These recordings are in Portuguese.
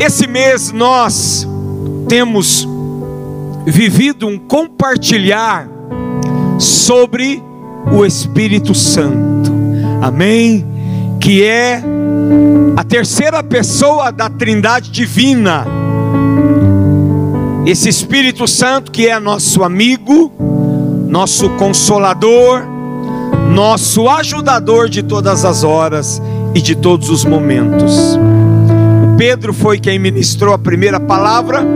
Esse mês nós temos vivido um compartilhar sobre o Espírito Santo. Amém? Que é a terceira pessoa da Trindade divina. Esse Espírito Santo que é nosso amigo, nosso consolador, nosso ajudador de todas as horas e de todos os momentos. Pedro foi quem ministrou a primeira palavra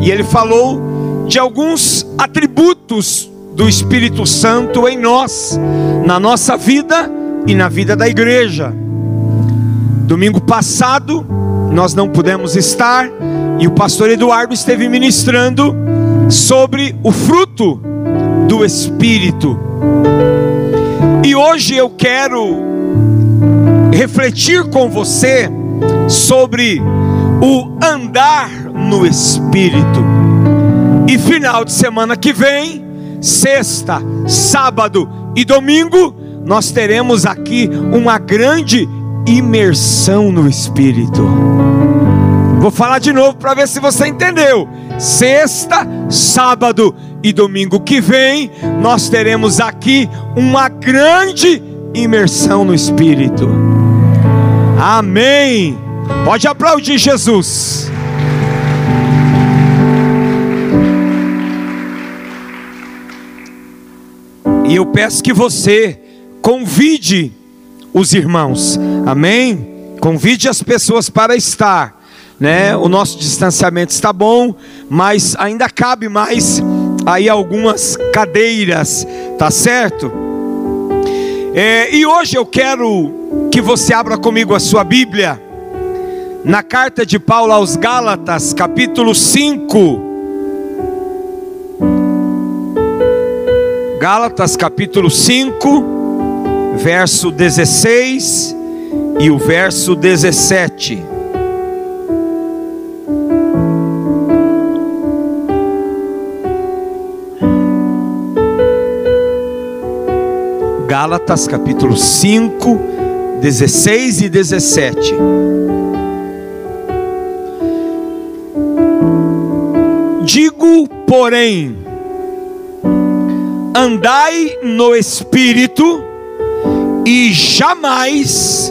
e ele falou de alguns atributos do Espírito Santo em nós, na nossa vida e na vida da igreja. Domingo passado nós não pudemos estar e o pastor Eduardo esteve ministrando sobre o fruto do Espírito. E hoje eu quero refletir com você sobre o andar no Espírito. E final de semana que vem, sexta, sábado e domingo, nós teremos aqui uma grande imersão no Espírito. Vou falar de novo para ver se você entendeu. Sexta, sábado e domingo que vem, nós teremos aqui uma grande imersão no Espírito. Amém. Pode aplaudir Jesus. E eu peço que você convide os irmãos. Amém? Convide as pessoas para estar, né? O nosso distanciamento está bom, mas ainda cabe mais aí algumas cadeiras, tá certo? É, e hoje eu quero que você abra comigo a sua Bíblia na carta de Paulo aos Gálatas, capítulo 5. Gálatas, capítulo 5 verso 16 e o verso 17. Gálatas capítulo 5, 16 e 17. Digo, porém, andai no espírito, e jamais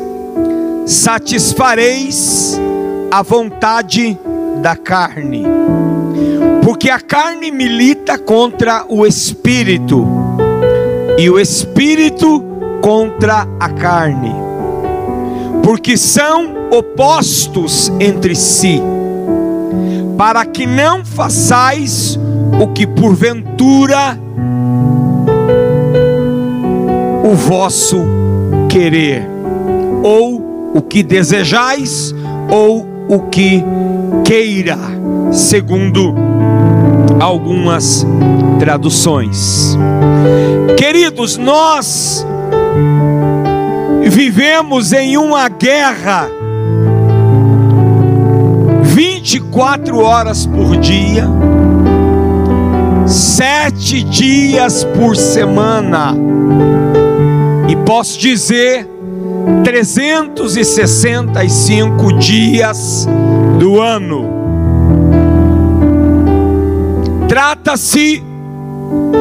satisfareis a vontade da carne, porque a carne milita contra o espírito, e o espírito contra a carne, porque são opostos entre si, para que não façais o que porventura o vosso querer, ou o que desejais, ou o que queira, segundo algumas traduções. Queridos, nós vivemos em uma guerra 24 horas por dia, sete dias por semana e posso dizer 365 dias do ano. Trata-se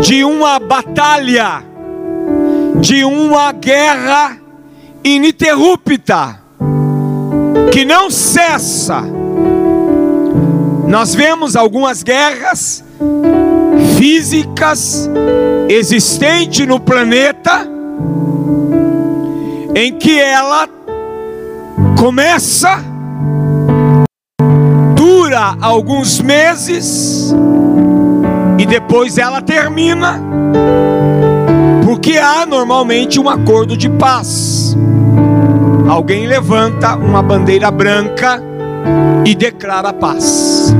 de uma batalha, de uma guerra ininterrupta, que não cessa. Nós vemos algumas guerras físicas existentes no planeta em que ela começa, dura alguns meses e depois ela termina, porque há normalmente um acordo de paz. Alguém levanta uma bandeira branca e declara paz.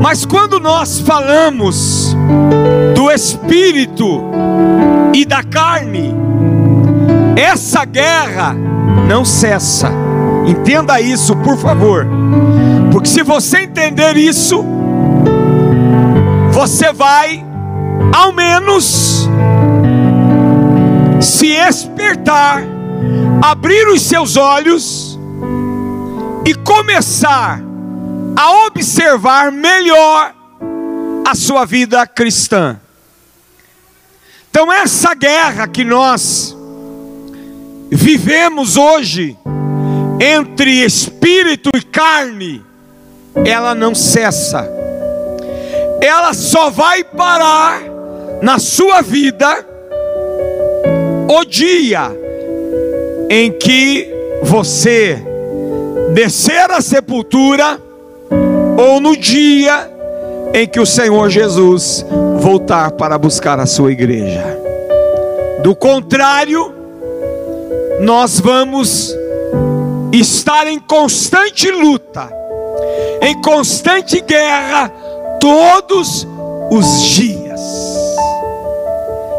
Mas quando nós falamos do espírito e da carne, essa guerra não cessa. Entenda isso, por favor. Porque se você entender isso, você vai, ao menos, se espertar, abrir os seus olhos e começar a observar melhor a sua vida cristã. Então, essa guerra que nós vivemos hoje, entre espírito e carne, ela não cessa, ela só vai parar na sua vida o dia em que você descer à sepultura ou no dia em que o Senhor Jesus voltar para buscar a sua igreja. Do contrário, nós vamos estar em constante luta, em constante guerra, todos os dias.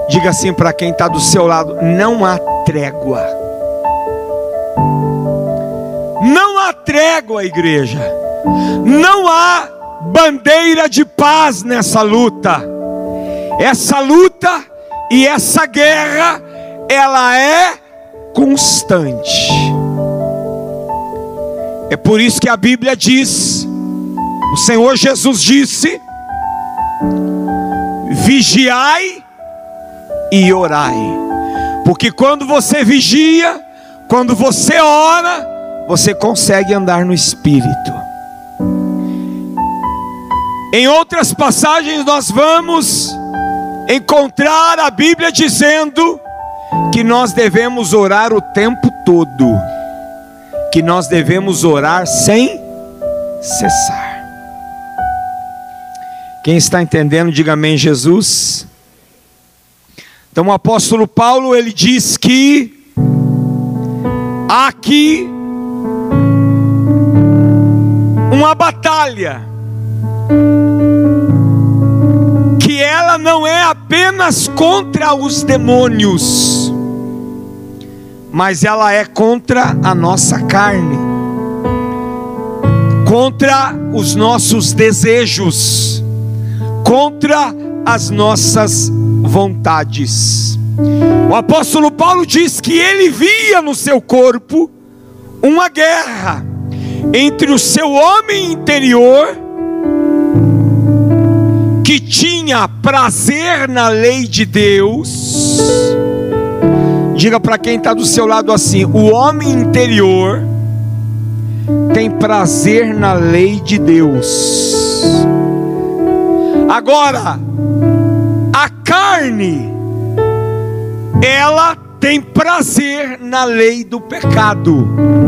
Diga assim para quem está do seu lado: não há trégua. Há trégua, igreja. Não há bandeira de paz nessa luta. Essa luta e essa guerra, ela é constante. É por isso que a Bíblia diz, o Senhor Jesus disse: vigiai e orai, porque quando você vigia, quando você ora, você consegue andar no espírito. Em outras passagens, nós vamos encontrar a Bíblia dizendo que nós devemos orar o tempo todo, que nós devemos orar sem cessar. Quem está entendendo, diga amém, Jesus. Então o apóstolo Paulo ele diz que aqui uma batalha que ela não é apenas contra os demônios, mas ela é contra a nossa carne, contra os nossos desejos, contra as nossas vontades. O apóstolo Paulo diz que ele via no seu corpo uma guerra entre o seu homem interior que tinha prazer na lei de Deus, diga para quem está do seu lado assim: o homem interior tem prazer na lei de Deus. Agora, a carne, ela tem prazer na lei do pecado.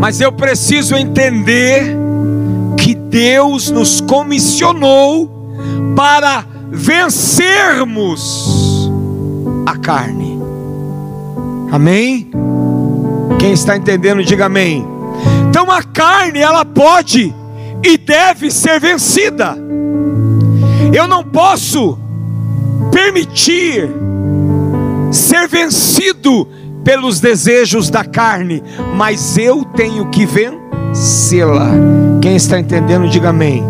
Mas eu preciso entender que Deus nos comissionou para vencermos a carne. Amém? Quem está entendendo, diga amém. Então a carne, ela pode e deve ser vencida. Eu não posso permitir ser vencido pelos desejos da carne, mas eu tenho que vencê-la. Quem está entendendo, diga amém.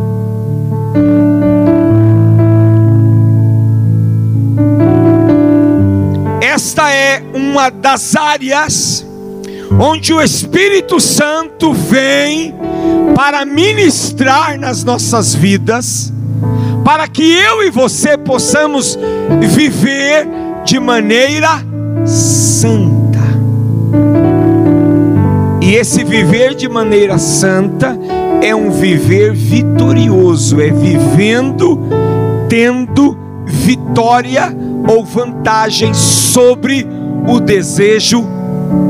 Esta é uma das áreas onde o Espírito Santo vem para ministrar nas nossas vidas, para que eu e você possamos viver de maneira santa. E esse viver de maneira santa é um viver vitorioso, é vivendo tendo vitória ou vantagem sobre o desejo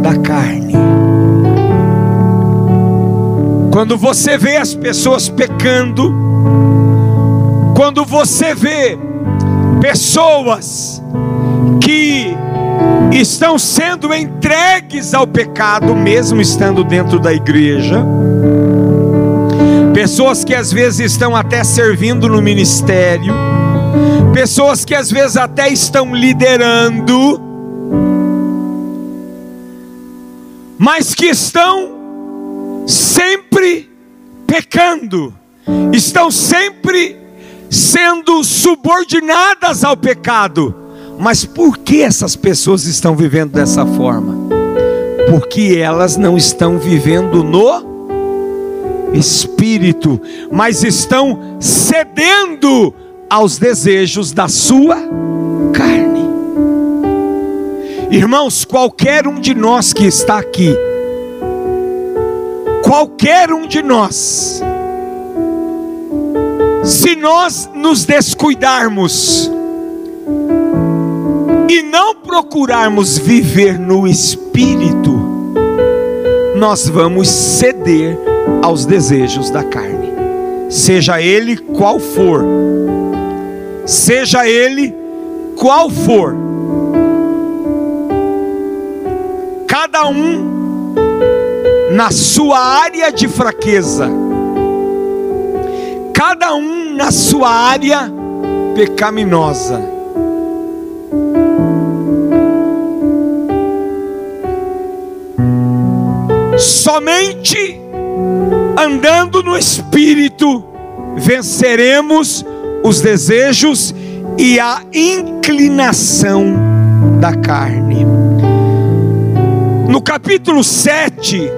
da carne. Quando você vê as pessoas pecando, quando você vê pessoas que estão sendo entregues ao pecado, mesmo estando dentro da igreja, pessoas que às vezes estão até servindo no ministério, pessoas que às vezes até estão liderando, mas que estão sempre pecando, estão sempre sendo subordinadas ao pecado. Mas por que essas pessoas estão vivendo dessa forma? porque elas não estão vivendo no espírito, mas estão cedendo aos desejos da sua carne. Irmãos, qualquer um de nós que está aqui, qualquer um de nós, se nós nos descuidarmos e não procurarmos viver no espírito, nós vamos ceder aos desejos da carne, seja ele qual for, seja ele qual for, cada um na sua área de fraqueza, cada um na sua área pecaminosa. Somente andando no Espírito venceremos os desejos e a inclinação da carne. No capítulo 7,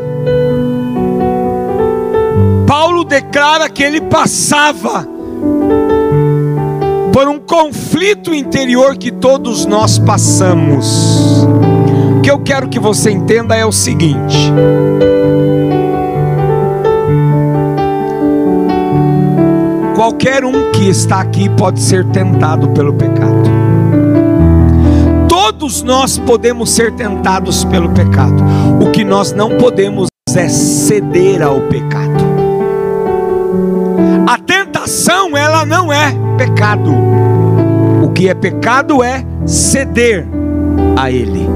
Paulo declara que ele passava por um conflito interior que todos nós passamos. O que eu quero que você entenda é o seguinte: qualquer um que está aqui pode ser tentado pelo pecado. Todos nós podemos ser tentados pelo pecado. O que nós não podemos é ceder ao pecado. A tentação, ela não é pecado. O que é pecado é ceder a ele.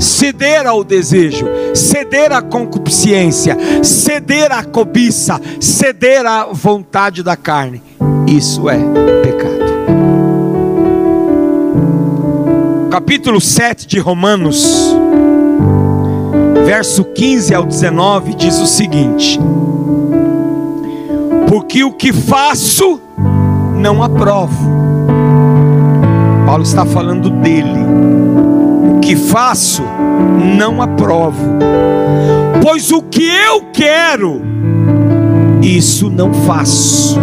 Ceder ao desejo, ceder à concupiscência, ceder à cobiça, ceder à vontade da carne. Isso é pecado. Capítulo 7 de Romanos, verso 15 ao 19, diz o seguinte: Porque o que faço não aprovo. Paulo está falando dele. Que faço não aprovo. Pois o que eu quero, isso não faço.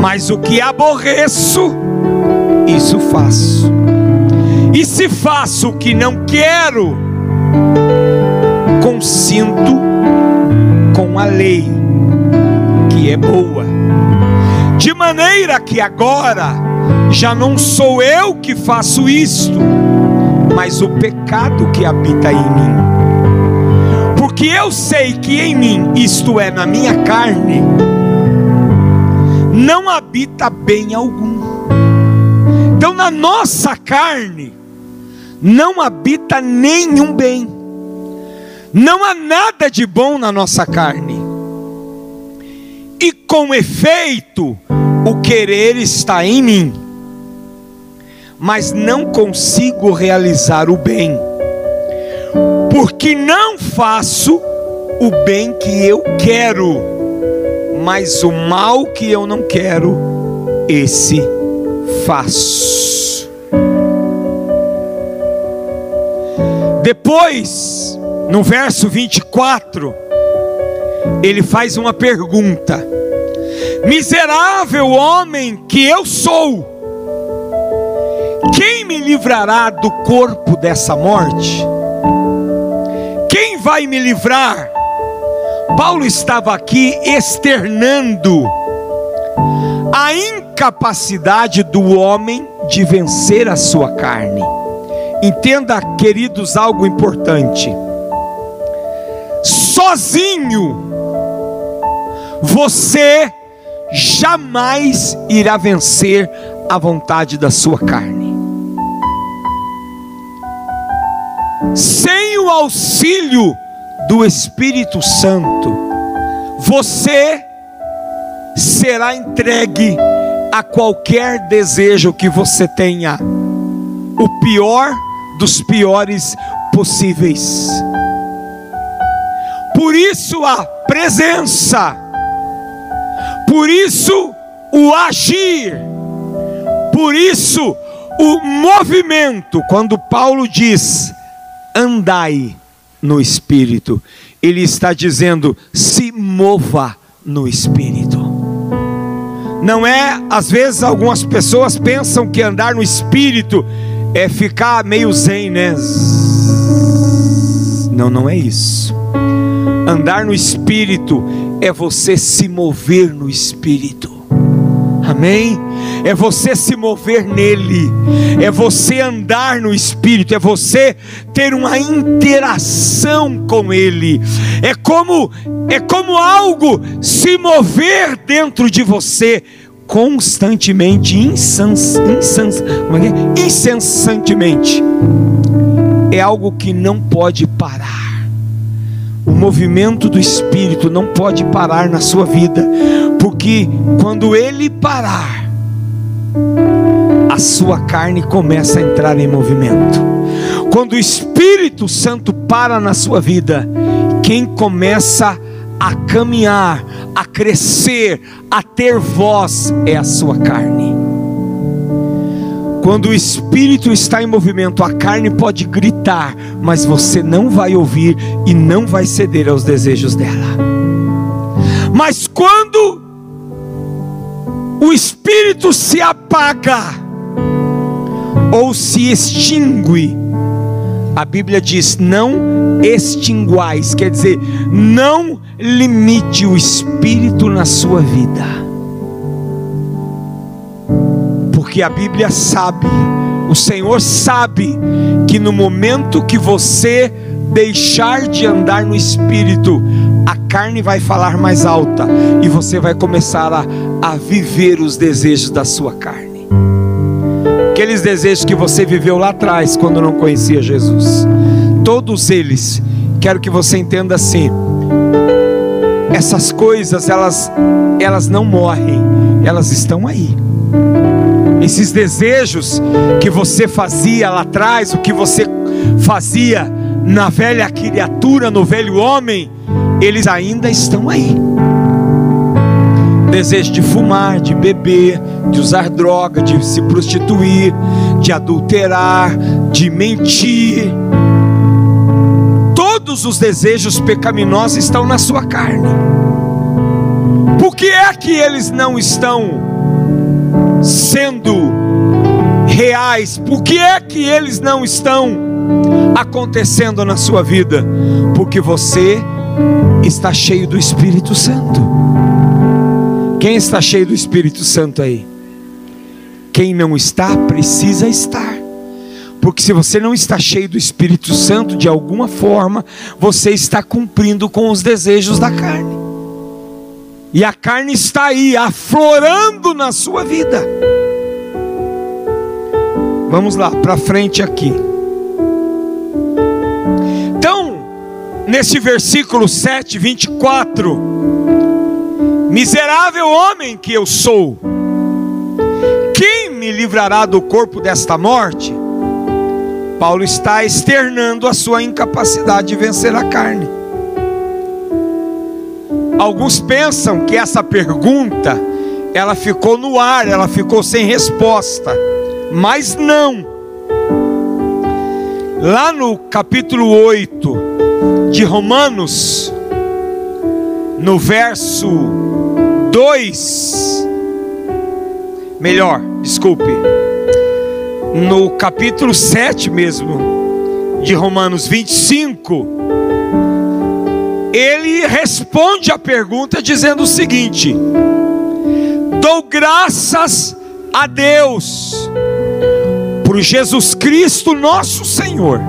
Mas o que aborreço, isso faço. E se faço o que não quero, consinto com a lei, que é boa de maneira que agora já não sou eu que faço isto, mas o pecado que habita em mim. Porque eu sei que em mim, isto é, na minha carne, não habita bem algum. Então, na nossa carne, não habita nenhum bem, não há nada de bom na nossa carne e com efeito, o querer está em mim, mas não consigo realizar o bem, porque não faço o bem que eu quero, mas o mal que eu não quero, esse faço. Depois, no verso 24, ele faz uma pergunta: Miserável homem que eu sou, quem me livrará do corpo dessa morte? Quem vai me livrar? Paulo estava aqui externando a incapacidade do homem de vencer a sua carne. Entenda, queridos, algo importante. Sozinho você jamais irá vencer a vontade da sua carne. Sem o auxílio do Espírito Santo, você será entregue a qualquer desejo que você tenha, o pior dos piores possíveis. Por isso a presença por isso, o agir, por isso, o movimento, quando Paulo diz: andai no espírito. Ele está dizendo: se mova no espírito. Não é, às vezes algumas pessoas pensam que andar no espírito é ficar meio zen, né? Não, não é isso. Andar no espírito é você se mover no espírito. Amém? É você se mover nele, é você andar no Espírito, é você ter uma interação com Ele. É como é como algo se mover dentro de você constantemente, insans, insans, é, é? incessantemente. É algo que não pode parar. O movimento do Espírito não pode parar na sua vida, porque quando ele parar, a sua carne começa a entrar em movimento. Quando o Espírito Santo para na sua vida, quem começa a caminhar, a crescer, a ter voz é a sua carne. Quando o espírito está em movimento, a carne pode gritar, mas você não vai ouvir e não vai ceder aos desejos dela. Mas quando o espírito se apaga ou se extingue, a Bíblia diz: não extinguais, quer dizer, não limite o espírito na sua vida porque a Bíblia sabe, o Senhor sabe, que no momento que você deixar de andar no espírito, a carne vai falar mais alta e você vai começar a, a viver os desejos da sua carne. Aqueles desejos que você viveu lá atrás quando não conhecia Jesus. Todos eles, quero que você entenda assim. Essas coisas, elas elas não morrem, elas estão aí esses desejos que você fazia lá atrás, o que você fazia na velha criatura, no velho homem, eles ainda estão aí. Desejo de fumar, de beber, de usar droga, de se prostituir, de adulterar, de mentir. Todos os desejos pecaminosos estão na sua carne. Por que é que eles não estão sendo reais, por que é que eles não estão acontecendo na sua vida? Porque você está cheio do Espírito Santo. Quem está cheio do Espírito Santo aí? Quem não está, precisa estar. Porque se você não está cheio do Espírito Santo, de alguma forma, você está cumprindo com os desejos da carne. E a carne está aí, aflorando na sua vida. Vamos lá, para frente aqui. Então, nesse versículo 7, 24: Miserável homem que eu sou, quem me livrará do corpo desta morte? Paulo está externando a sua incapacidade de vencer a carne. Alguns pensam que essa pergunta ela ficou no ar, ela ficou sem resposta. Mas não. Lá no capítulo 8 de Romanos, no verso 2, melhor, desculpe, no capítulo 7 mesmo, de Romanos 25, ele responde a pergunta dizendo o seguinte: Dou graças a Deus por Jesus Cristo, nosso Senhor,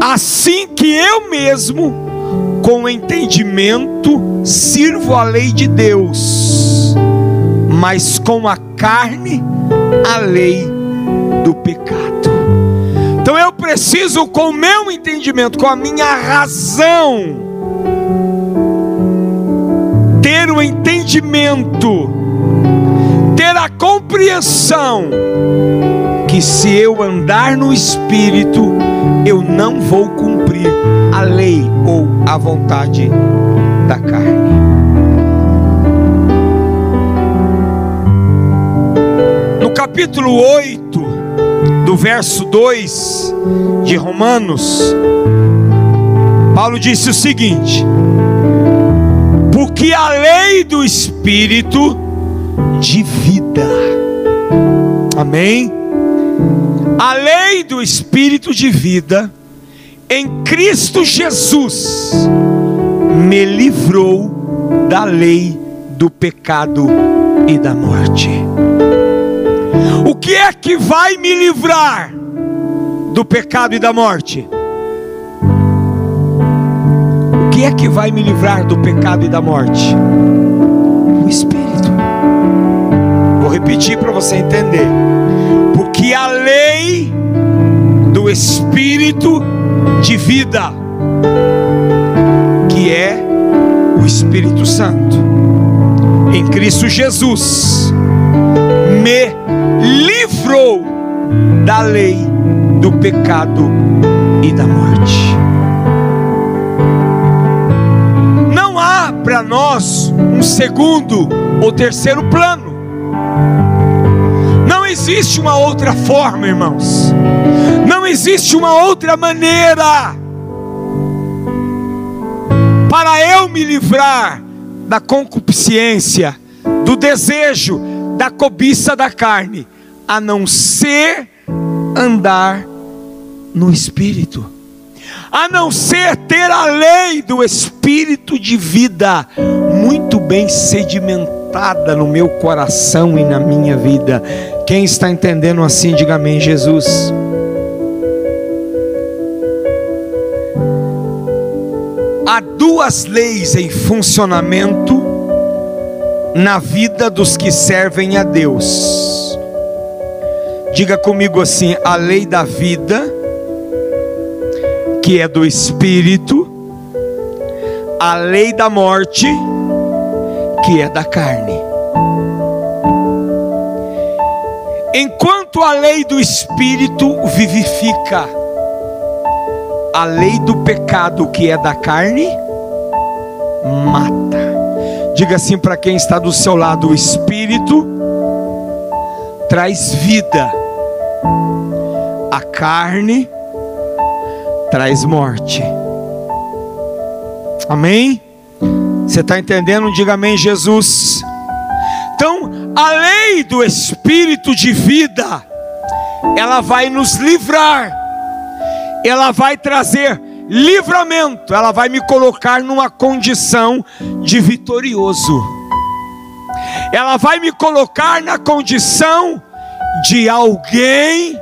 assim que eu mesmo, com entendimento, sirvo a lei de Deus, mas com a carne, a lei do pecado. Então eu preciso, com o meu entendimento, com a minha razão, ter o entendimento, ter a compreensão que se eu andar no espírito, eu não vou cumprir lei ou a vontade da carne. No capítulo 8, do verso 2 de Romanos, Paulo disse o seguinte: porque a lei do Espírito de vida, amém? A lei do Espírito de vida em Cristo Jesus me livrou da lei do pecado e da morte. O que é que vai me livrar do pecado e da morte? O que é que vai me livrar do pecado e da morte? O Espírito. Vou repetir para você entender. Do Espírito de vida, que é o Espírito Santo, em Cristo Jesus, me livrou da lei do pecado e da morte. Não há para nós um segundo ou terceiro plano. Existe uma outra forma, irmãos. Não existe uma outra maneira para eu me livrar da concupiscência, do desejo, da cobiça da carne, a não ser andar no Espírito, a não ser ter a lei do Espírito de vida muito bem sedimentada no meu coração e na minha vida. Quem está entendendo assim, diga amém, Jesus. Há duas leis em funcionamento na vida dos que servem a Deus. Diga comigo assim: a lei da vida, que é do espírito, a lei da morte, que é da carne. Enquanto a lei do espírito vivifica, a lei do pecado, que é da carne, mata. Diga assim para quem está do seu lado: o Espírito traz vida, a carne traz morte. Amém? Você está entendendo? Diga amém, Jesus. A lei do Espírito de vida, ela vai nos livrar, ela vai trazer livramento, ela vai me colocar numa condição de vitorioso. Ela vai me colocar na condição de alguém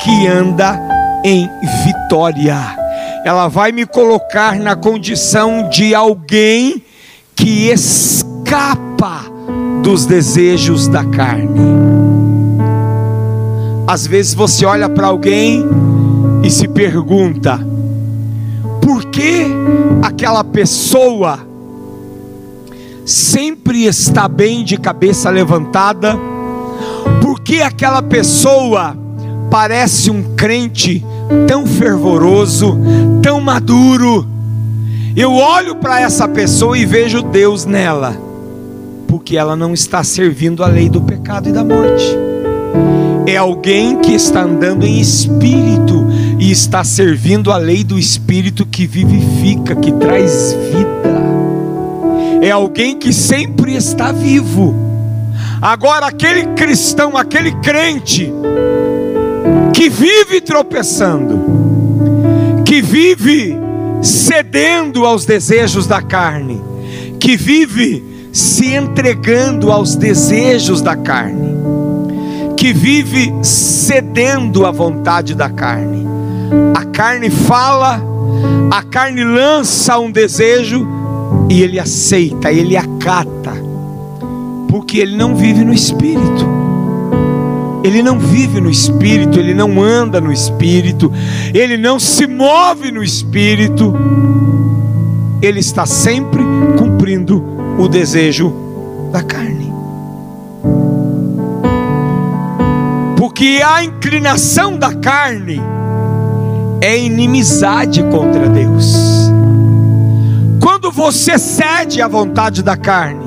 que anda em vitória. Ela vai me colocar na condição de alguém que escapa dos desejos da carne. Às vezes você olha para alguém e se pergunta: por que aquela pessoa sempre está bem de cabeça levantada? Por que aquela pessoa parece um crente tão fervoroso, tão maduro? Eu olho para essa pessoa e vejo Deus nela, porque ela não está servindo a lei do pecado e da morte é alguém que está andando em espírito e está servindo a lei do espírito que vivifica, que traz vida. É alguém que sempre está vivo. Agora, aquele cristão, aquele crente que vive tropeçando, que vive cedendo aos desejos da carne, que vive se entregando aos desejos da carne que vive cedendo à vontade da carne. A carne fala, a carne lança um desejo e ele aceita, ele acata, porque ele não vive no espírito. Ele não vive no espírito, ele não anda no espírito, ele não se move no espírito. Ele está sempre cumprindo o desejo da carne. que a inclinação da carne é inimizade contra Deus. Quando você cede à vontade da carne,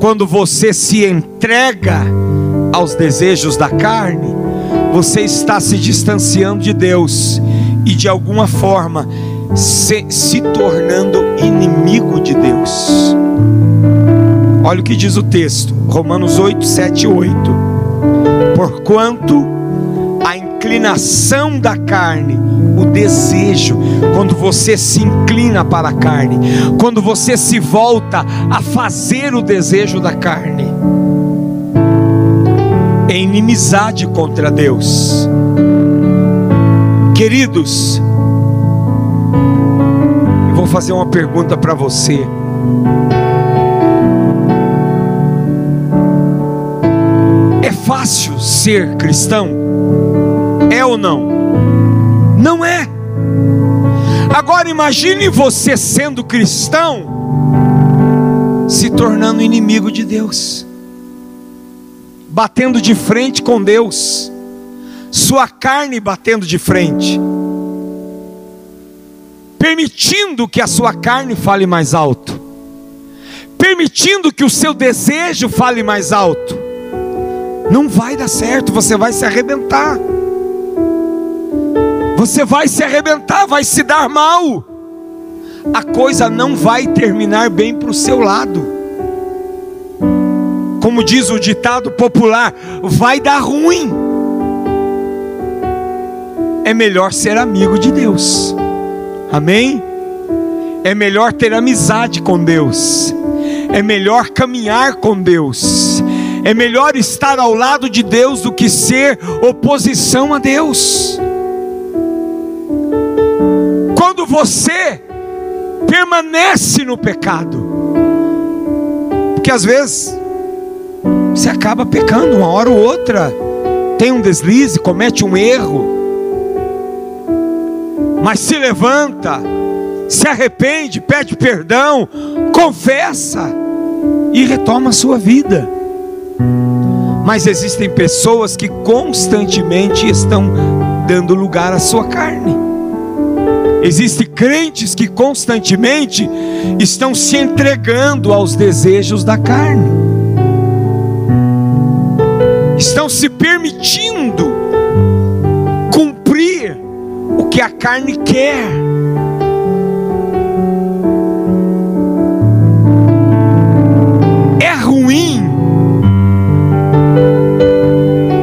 quando você se entrega aos desejos da carne, você está se distanciando de Deus e de alguma forma se, se tornando inimigo de Deus. Olha o que diz o texto, Romanos 8, 7 e 8. Porquanto a inclinação da carne, o desejo, quando você se inclina para a carne, quando você se volta a fazer o desejo da carne, é inimizade contra Deus. Queridos, vou fazer uma pergunta para você. É fácil ser cristão? É ou não? Não é. Agora imagine você sendo cristão, se tornando inimigo de Deus, batendo de frente com Deus sua carne batendo de frente, permitindo que a sua carne fale mais alto, permitindo que o seu desejo fale mais alto, não vai dar certo, você vai se arrebentar. Você vai se arrebentar, vai se dar mal. A coisa não vai terminar bem para o seu lado. Como diz o ditado popular, vai dar ruim é melhor ser amigo de Deus. Amém? É melhor ter amizade com Deus. É melhor caminhar com Deus. É melhor estar ao lado de Deus do que ser oposição a Deus. Quando você permanece no pecado, porque às vezes você acaba pecando uma hora ou outra, tem um deslize, comete um erro, mas se levanta, se arrepende, pede perdão, confessa e retoma a sua vida. Mas existem pessoas que constantemente estão dando lugar à sua carne. Existem crentes que constantemente estão se entregando aos desejos da carne, estão se permitindo que a carne quer. É ruim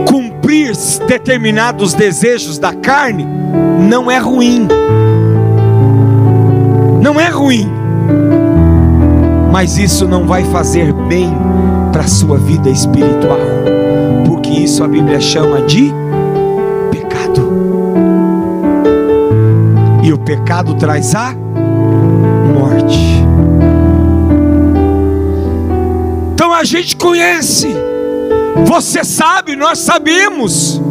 cumprir determinados desejos da carne, não é ruim. Não é ruim. Mas isso não vai fazer bem para a sua vida espiritual, porque isso a Bíblia chama de o pecado traz a morte. Então a gente conhece, você sabe, nós sabemos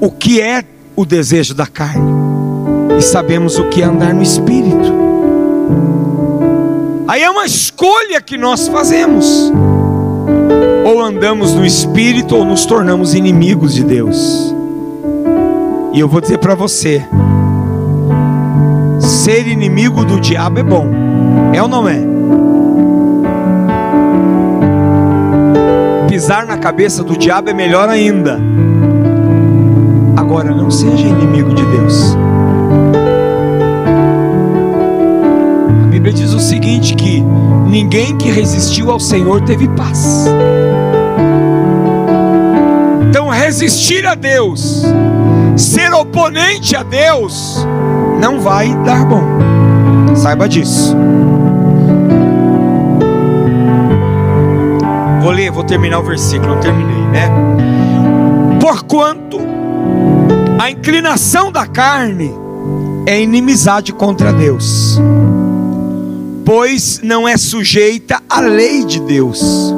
o que é o desejo da carne, e sabemos o que é andar no espírito. Aí é uma escolha que nós fazemos. Ou andamos no espírito ou nos tornamos inimigos de Deus. E eu vou dizer para você, ser inimigo do diabo é bom. É ou não é? Pisar na cabeça do diabo é melhor ainda. Agora, não seja inimigo de Deus. A Bíblia diz o seguinte: que ninguém que resistiu ao Senhor teve paz. Então, resistir a Deus, ser oponente a Deus, não vai dar bom. Saiba disso. Vou ler, vou terminar o versículo, não terminei, né? Porquanto a inclinação da carne é inimizade contra Deus, pois não é sujeita à lei de Deus,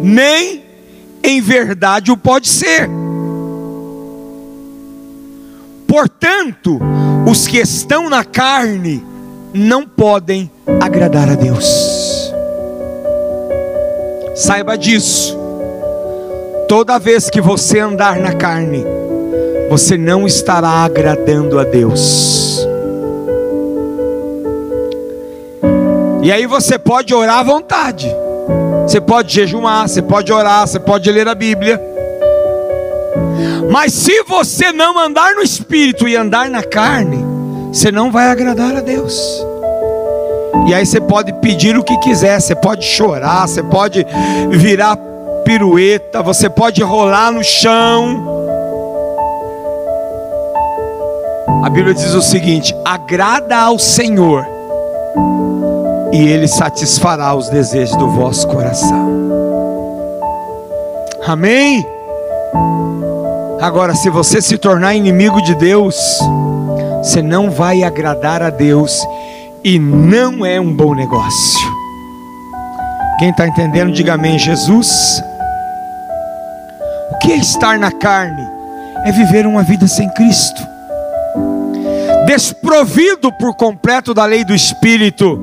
nem em verdade o pode ser. Portanto, os que estão na carne não podem agradar a Deus. Saiba disso. Toda vez que você andar na carne, você não estará agradando a Deus. E aí você pode orar à vontade. Você pode jejumar, você pode orar, você pode ler a Bíblia. Mas se você não andar no espírito e andar na carne, você não vai agradar a Deus. E aí você pode pedir o que quiser, você pode chorar, você pode virar pirueta, você pode rolar no chão. A Bíblia diz o seguinte: agrada ao Senhor, e Ele satisfará os desejos do vosso coração. Amém? Agora, se você se tornar inimigo de Deus, você não vai agradar a Deus e não é um bom negócio. Quem está entendendo, diga amém, Jesus. O que é estar na carne? É viver uma vida sem Cristo, desprovido por completo da lei do Espírito.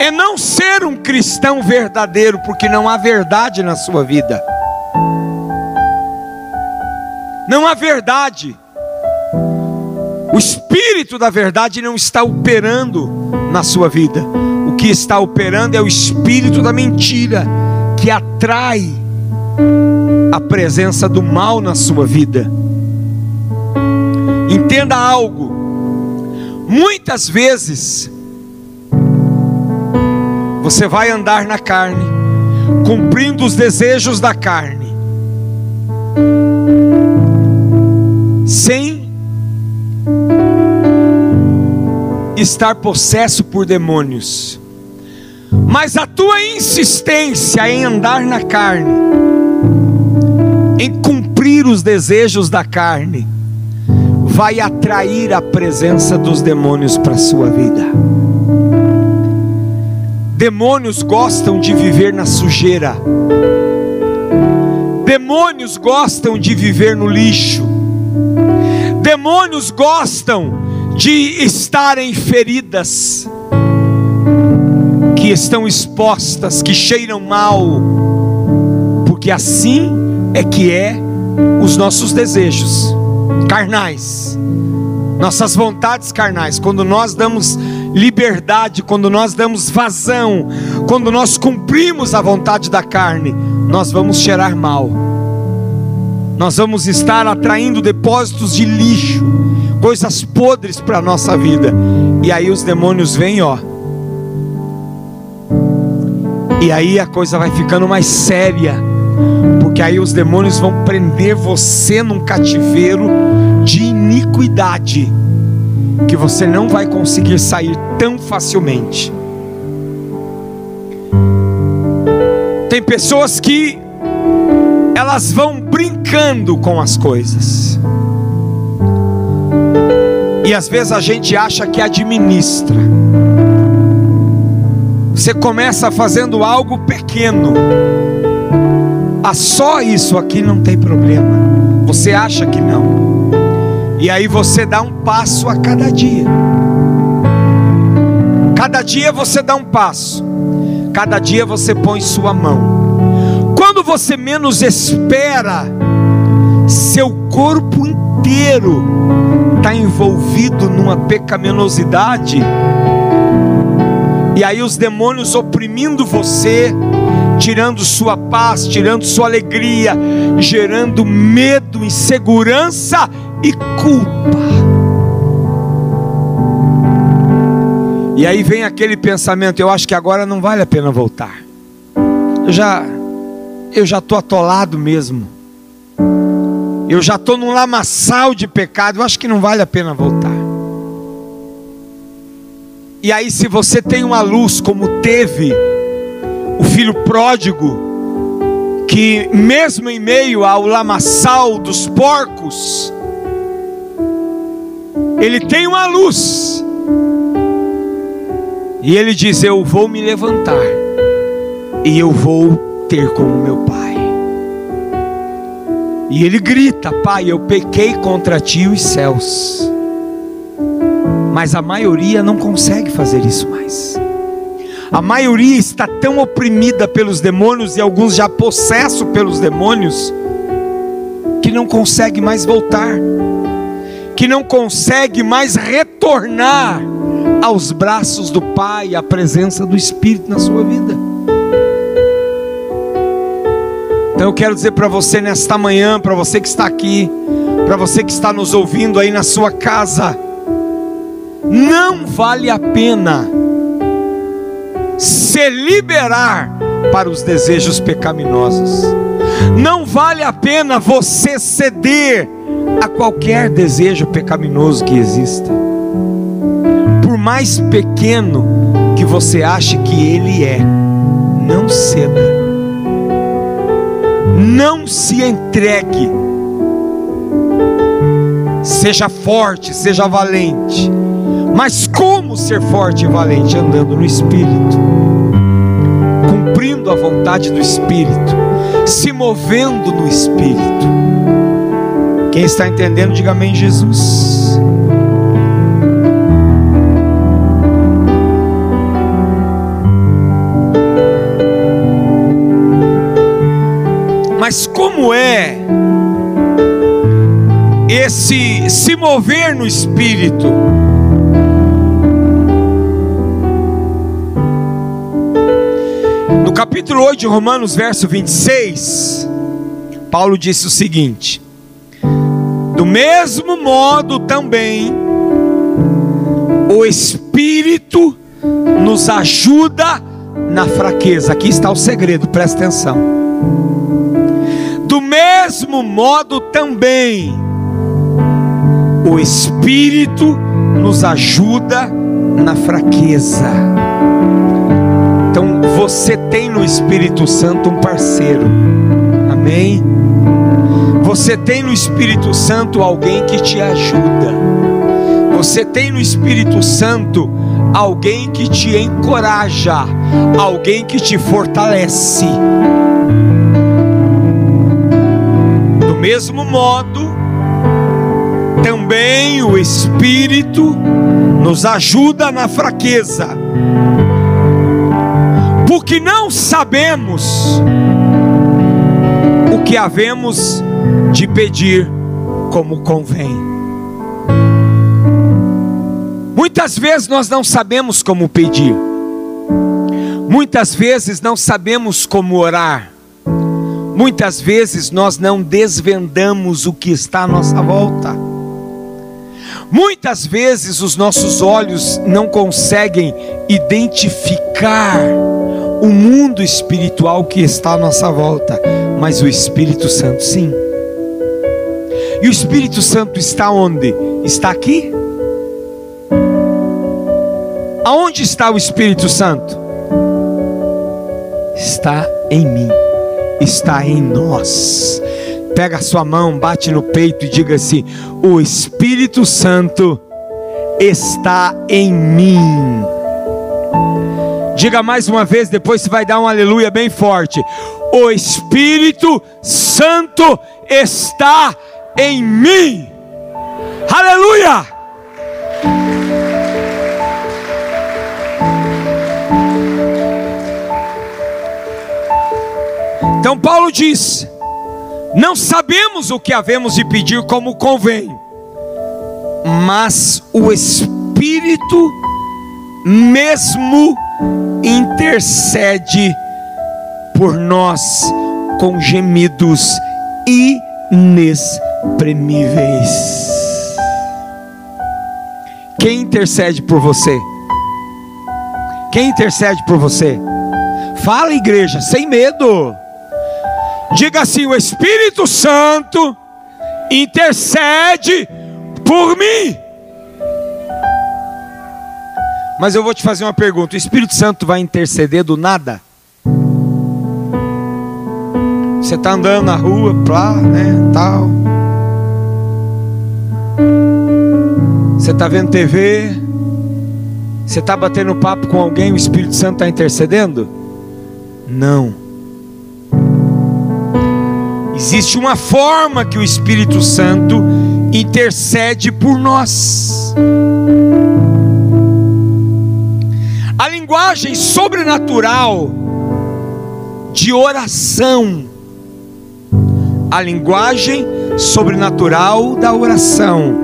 É não ser um cristão verdadeiro, porque não há verdade na sua vida. Não há verdade. O espírito da verdade não está operando na sua vida. O que está operando é o espírito da mentira que atrai a presença do mal na sua vida. Entenda algo. Muitas vezes você vai andar na carne, cumprindo os desejos da carne, sem estar possesso por demônios. Mas a tua insistência em andar na carne, em cumprir os desejos da carne, vai atrair a presença dos demônios para a sua vida. Demônios gostam de viver na sujeira. Demônios gostam de viver no lixo. Demônios gostam de estarem feridas, que estão expostas, que cheiram mal, porque assim é que é os nossos desejos carnais, nossas vontades carnais, quando nós damos liberdade, quando nós damos vazão, quando nós cumprimos a vontade da carne, nós vamos cheirar mal. Nós vamos estar atraindo depósitos de lixo, coisas podres para a nossa vida. E aí os demônios vêm, ó. E aí a coisa vai ficando mais séria. Porque aí os demônios vão prender você num cativeiro de iniquidade que você não vai conseguir sair tão facilmente. Tem pessoas que elas vão brincando com as coisas. E às vezes a gente acha que administra. Você começa fazendo algo pequeno. Ah, só isso aqui não tem problema. Você acha que não. E aí você dá um passo a cada dia. Cada dia você dá um passo. Cada dia você põe sua mão. Quando você menos espera, seu corpo inteiro está envolvido numa pecaminosidade, e aí os demônios oprimindo você, tirando sua paz, tirando sua alegria, gerando medo, insegurança e culpa. E aí vem aquele pensamento, eu acho que agora não vale a pena voltar. Eu já eu já tô atolado mesmo. Eu já estou num lamaçal de pecado, eu acho que não vale a pena voltar. E aí, se você tem uma luz como teve o filho pródigo, que mesmo em meio ao lamaçal dos porcos, ele tem uma luz, e ele diz: Eu vou me levantar, e eu vou ter como meu pai. E ele grita: Pai, eu pequei contra ti os céus. Mas a maioria não consegue fazer isso mais. A maioria está tão oprimida pelos demônios e alguns já possessos pelos demônios que não consegue mais voltar, que não consegue mais retornar aos braços do Pai, à presença do Espírito na sua vida. Então eu quero dizer para você nesta manhã, para você que está aqui, para você que está nos ouvindo aí na sua casa, não vale a pena se liberar para os desejos pecaminosos. Não vale a pena você ceder a qualquer desejo pecaminoso que exista. Por mais pequeno que você ache que ele é, não ceda. Não se entregue. Seja forte, seja valente. Mas como ser forte e valente? Andando no Espírito, cumprindo a vontade do Espírito, se movendo no Espírito. Quem está entendendo, diga amém, Jesus. Como é esse se mover no espírito? No capítulo 8 de Romanos, verso 26, Paulo disse o seguinte: Do mesmo modo também, o Espírito nos ajuda na fraqueza. Aqui está o segredo, presta atenção. Mesmo modo também, o Espírito nos ajuda na fraqueza. Então você tem no Espírito Santo um parceiro. Amém? Você tem no Espírito Santo alguém que te ajuda. Você tem no Espírito Santo alguém que te encoraja, alguém que te fortalece. Mesmo modo, também o Espírito nos ajuda na fraqueza. Porque não sabemos o que havemos de pedir como convém. Muitas vezes nós não sabemos como pedir, muitas vezes não sabemos como orar, muitas vezes nós não desvendamos o que está à nossa volta. Muitas vezes os nossos olhos não conseguem identificar o mundo espiritual que está à nossa volta, mas o Espírito Santo sim. E o Espírito Santo está onde? Está aqui? Aonde está o Espírito Santo? Está em mim, está em nós. Pega a sua mão, bate no peito e diga assim: O Espírito Santo está em mim. Diga mais uma vez, depois você vai dar um aleluia bem forte. O Espírito Santo está em mim. Aleluia! Então Paulo diz: Não sabemos o que havemos de pedir como convém, mas o Espírito mesmo intercede por nós com gemidos inexprimíveis. Quem intercede por você? Quem intercede por você? Fala, igreja, sem medo. Diga assim: o Espírito Santo intercede por mim. Mas eu vou te fazer uma pergunta: o Espírito Santo vai interceder do nada? Você está andando na rua, plá, né, tal. Você está vendo TV. Você está batendo papo com alguém, o Espírito Santo está intercedendo? Não. Existe uma forma que o Espírito Santo intercede por nós. A linguagem sobrenatural de oração. A linguagem sobrenatural da oração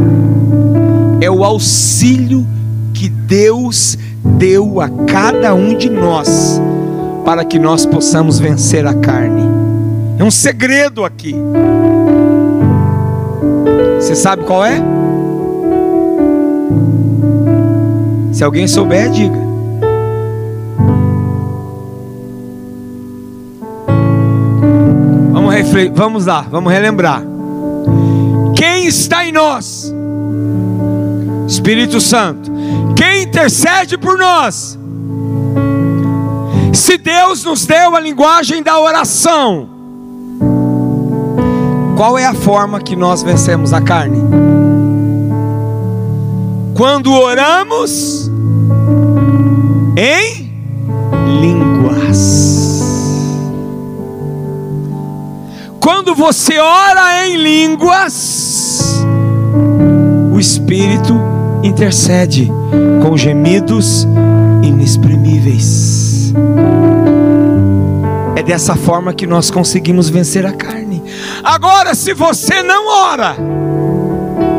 é o auxílio que Deus deu a cada um de nós para que nós possamos vencer a carne. É um segredo aqui. Você sabe qual é? Se alguém souber, diga. Vamos, refletir, vamos lá, vamos relembrar. Quem está em nós? Espírito Santo. Quem intercede por nós? Se Deus nos deu a linguagem da oração, qual é a forma que nós vencemos a carne? Quando oramos em línguas. Quando você ora em línguas, o Espírito intercede com gemidos inexprimíveis. É dessa forma que nós conseguimos vencer a carne. Agora, se você não ora,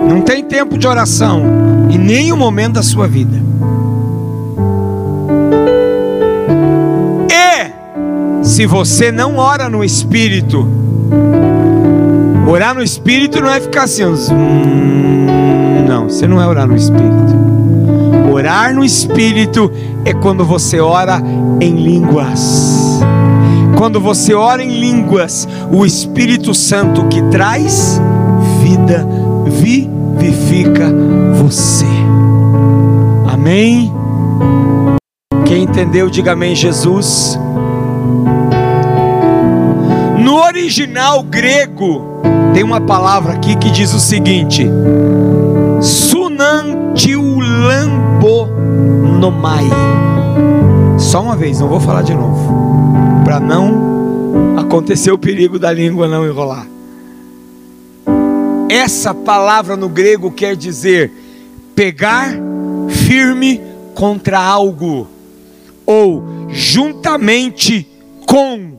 não tem tempo de oração em nenhum momento da sua vida. E se você não ora no espírito, orar no espírito não é ficar assim, hum, não, você não é orar no espírito. Orar no espírito é quando você ora em línguas. Quando você ora em línguas, o Espírito Santo que traz vida vivifica você. Amém? Quem entendeu, diga amém, Jesus. No original grego, tem uma palavra aqui que diz o seguinte: Sunantiulambonomai. Só uma vez, não vou falar de novo, para não acontecer o perigo da língua não enrolar. Essa palavra no grego quer dizer pegar firme contra algo, ou juntamente com,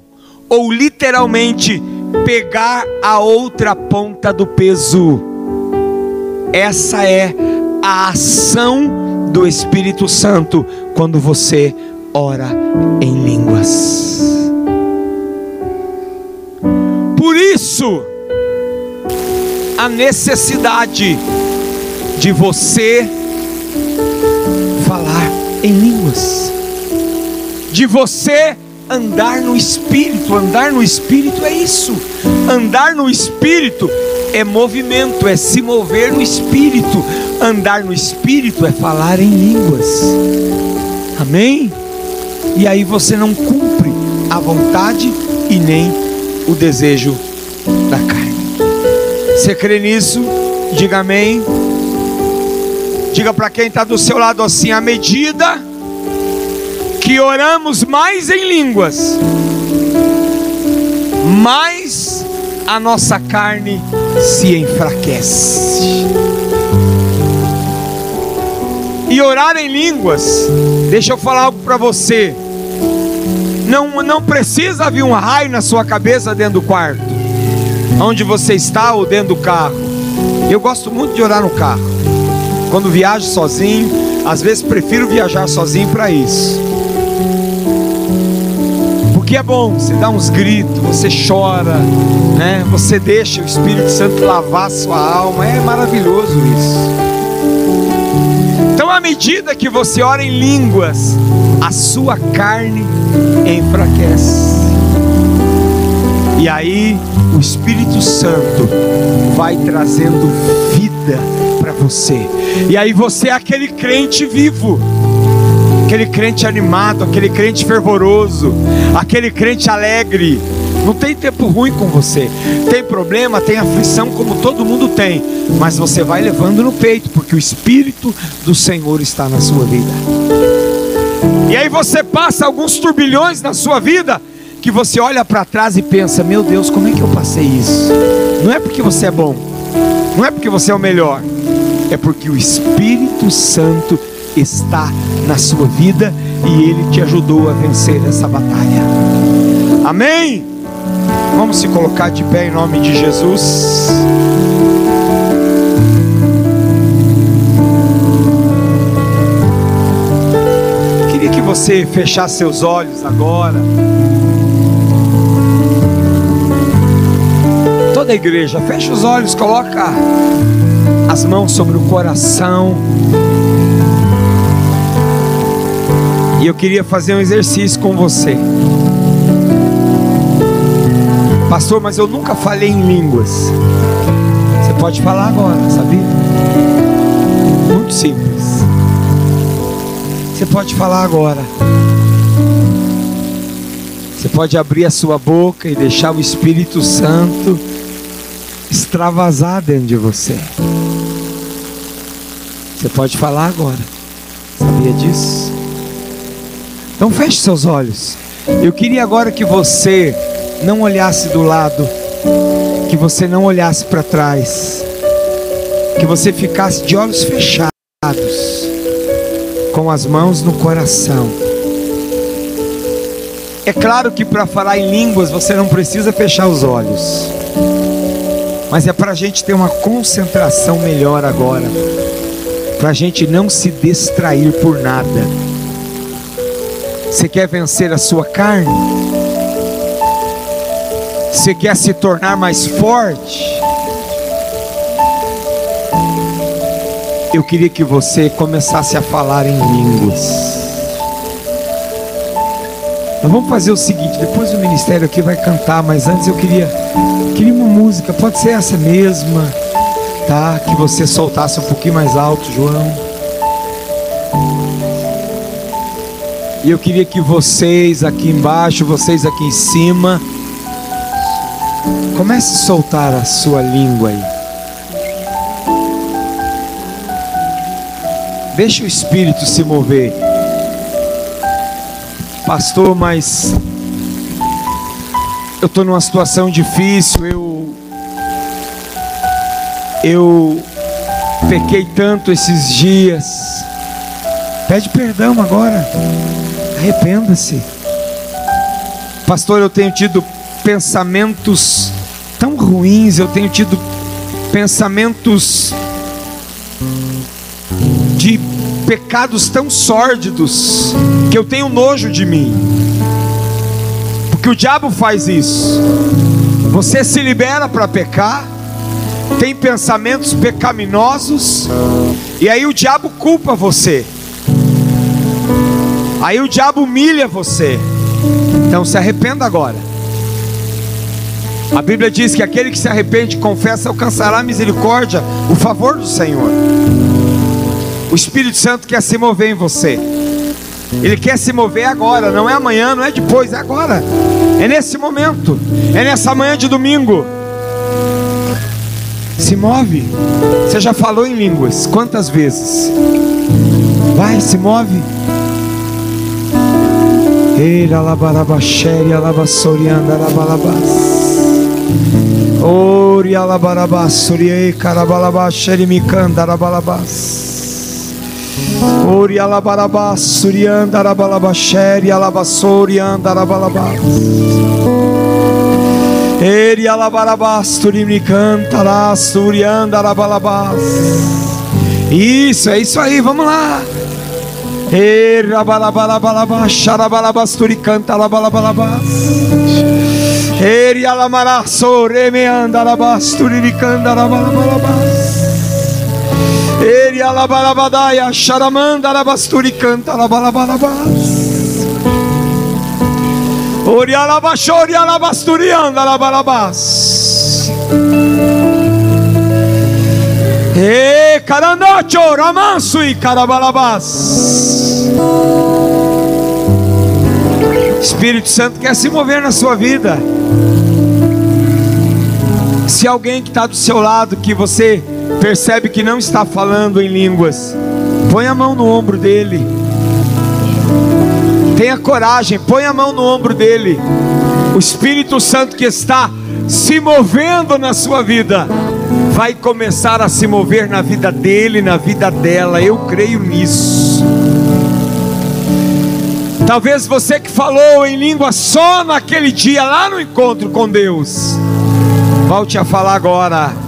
ou literalmente pegar a outra ponta do peso. Essa é a ação do Espírito Santo quando você ora em línguas. Por isso, a necessidade de você falar em línguas, de você andar no espírito. Andar no espírito é isso. Andar no espírito é movimento, é se mover no espírito. Andar no espírito é falar em línguas. Amém? E aí você não cumpre a vontade e nem o desejo da carne. Você crê nisso? Diga amém. Diga para quem está do seu lado assim: à medida que oramos mais em línguas, mais a nossa carne se enfraquece. E orar em línguas, deixa eu falar algo para você. Não, não precisa vir um raio na sua cabeça dentro do quarto onde você está ou dentro do carro. Eu gosto muito de orar no carro. Quando viajo sozinho, às vezes prefiro viajar sozinho para isso. Porque é bom, você dá uns gritos, você chora, né? Você deixa o Espírito Santo lavar sua alma, é maravilhoso isso. À medida que você ora em línguas, a sua carne enfraquece. E aí o Espírito Santo vai trazendo vida para você. E aí você é aquele crente vivo, aquele crente animado, aquele crente fervoroso, aquele crente alegre. Não tem tempo ruim com você. Tem problema, tem aflição, como todo mundo tem. Mas você vai levando no peito, porque o Espírito do Senhor está na sua vida. E aí você passa alguns turbilhões na sua vida que você olha para trás e pensa: meu Deus, como é que eu passei isso? Não é porque você é bom, não é porque você é o melhor, é porque o Espírito Santo está na sua vida e ele te ajudou a vencer essa batalha. Amém? Vamos se colocar de pé em nome de Jesus. Queria que você fechasse seus olhos agora. Toda a igreja, fecha os olhos, coloca as mãos sobre o coração. E eu queria fazer um exercício com você. Pastor, mas eu nunca falei em línguas. Você pode falar agora, sabia? Muito simples. Você pode falar agora. Você pode abrir a sua boca e deixar o Espírito Santo extravasar dentro de você. Você pode falar agora. Sabia disso? Então feche seus olhos. Eu queria agora que você não olhasse do lado, que você não olhasse para trás, que você ficasse de olhos fechados, com as mãos no coração. É claro que para falar em línguas você não precisa fechar os olhos, mas é para a gente ter uma concentração melhor agora, para a gente não se distrair por nada. Você quer vencer a sua carne? Você quer se tornar mais forte? Eu queria que você começasse a falar em línguas. Nós vamos fazer o seguinte, depois o ministério aqui vai cantar, mas antes eu queria queria uma música, pode ser essa mesma, tá? Que você soltasse um pouquinho mais alto, João. E eu queria que vocês aqui embaixo, vocês aqui em cima, Comece a soltar a sua língua aí. Deixa o Espírito se mover. Pastor, mas eu estou numa situação difícil, eu eu pequei tanto esses dias. Pede perdão agora. Arrependa-se. Pastor, eu tenho tido pensamentos tão ruins, eu tenho tido pensamentos pecados tão sórdidos que eu tenho nojo de mim. Porque o diabo faz isso. Você se libera para pecar, tem pensamentos pecaminosos, e aí o diabo culpa você. Aí o diabo humilha você. Então se arrependa agora. A Bíblia diz que aquele que se arrepende e confessa alcançará a misericórdia, o favor do Senhor. O Espírito Santo quer se mover em você. Ele quer se mover agora, não é amanhã, não é depois, é agora. É nesse momento, é nessa manhã de domingo. Se move. Você já falou em línguas, quantas vezes? Vai, se move. Eira labarabashere, alabassorianda, alabalabas. Ori alabarabas, suriei carabalabas, xerimicanda, arabalabas. Ori alabarabas, surianda, arabalabas, xeri, alabassorianda, arabalabas. Eri alabarabas, turimicanta, surianda, arabalabas. Isso, é isso aí, vamos lá. Era balabalabas, xarabalabas, turicanta, alabalabas. Eri alamaraço remeanda alabasturicanda alabalabas. Eri alabalabadaia charamanda alabasturicanta alabalabalabas. Ori alabashori alabasturianda alabalabas. E carandacho ramanso e carabalabas. Espírito Santo quer se mover na sua vida. Se alguém que está do seu lado, que você percebe que não está falando em línguas, põe a mão no ombro dele. Tenha coragem, põe a mão no ombro dele. O Espírito Santo que está se movendo na sua vida, vai começar a se mover na vida dele, na vida dela. Eu creio nisso. Talvez você que falou em língua só naquele dia, lá no encontro com Deus, volte a falar agora.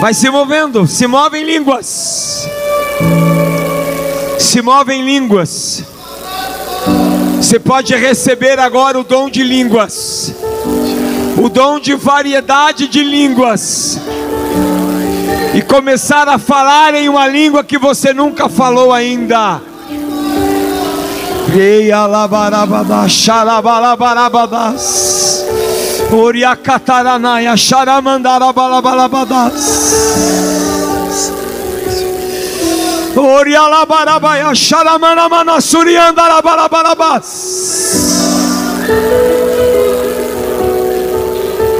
Vai se movendo, se move em línguas. Se move em línguas. Você pode receber agora o dom de línguas o dom de variedade de línguas e começar a falar em uma língua que você nunca falou ainda. Reia labarabada, xarabalabarabadas. Oriacataranaya, xaramandarabalabalabadas. Orialabarabaya, xaramanamana, suriandarabalabalabadas.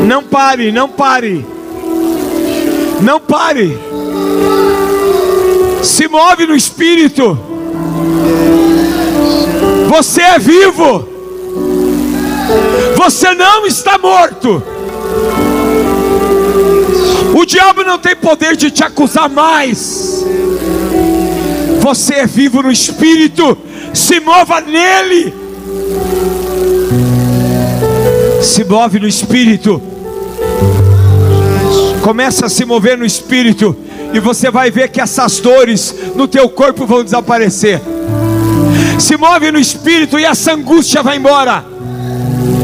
Não pare, não pare. Não pare. Se move no espírito. Você é vivo. Você não está morto. O diabo não tem poder de te acusar mais. Você é vivo no espírito. Se mova nele. Se move no espírito. Começa a se mover no espírito e você vai ver que essas dores no teu corpo vão desaparecer. Se move no espírito e essa angústia vai embora.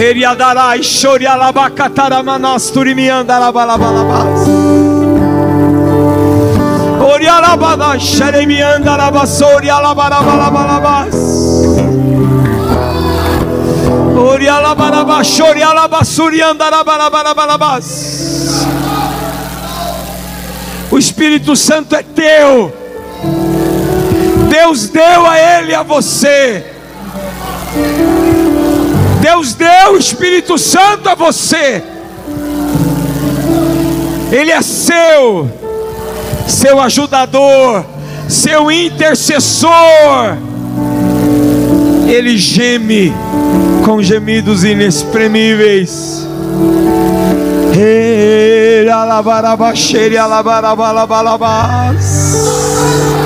Eriadarai, chori, alabacataramananas, turimi, andarabalabas. Oria alabada, xeremi, andarabasori, alabarabalabas. Oria alabarabachori, alabasuri, andarabalabas. O Espírito Santo é teu. Deus deu a ele a você. Deus deu o Espírito Santo a você. Ele é seu, seu ajudador, seu intercessor. Ele geme com gemidos inexprimíveis. Alabarabaxere, alabarabalabas.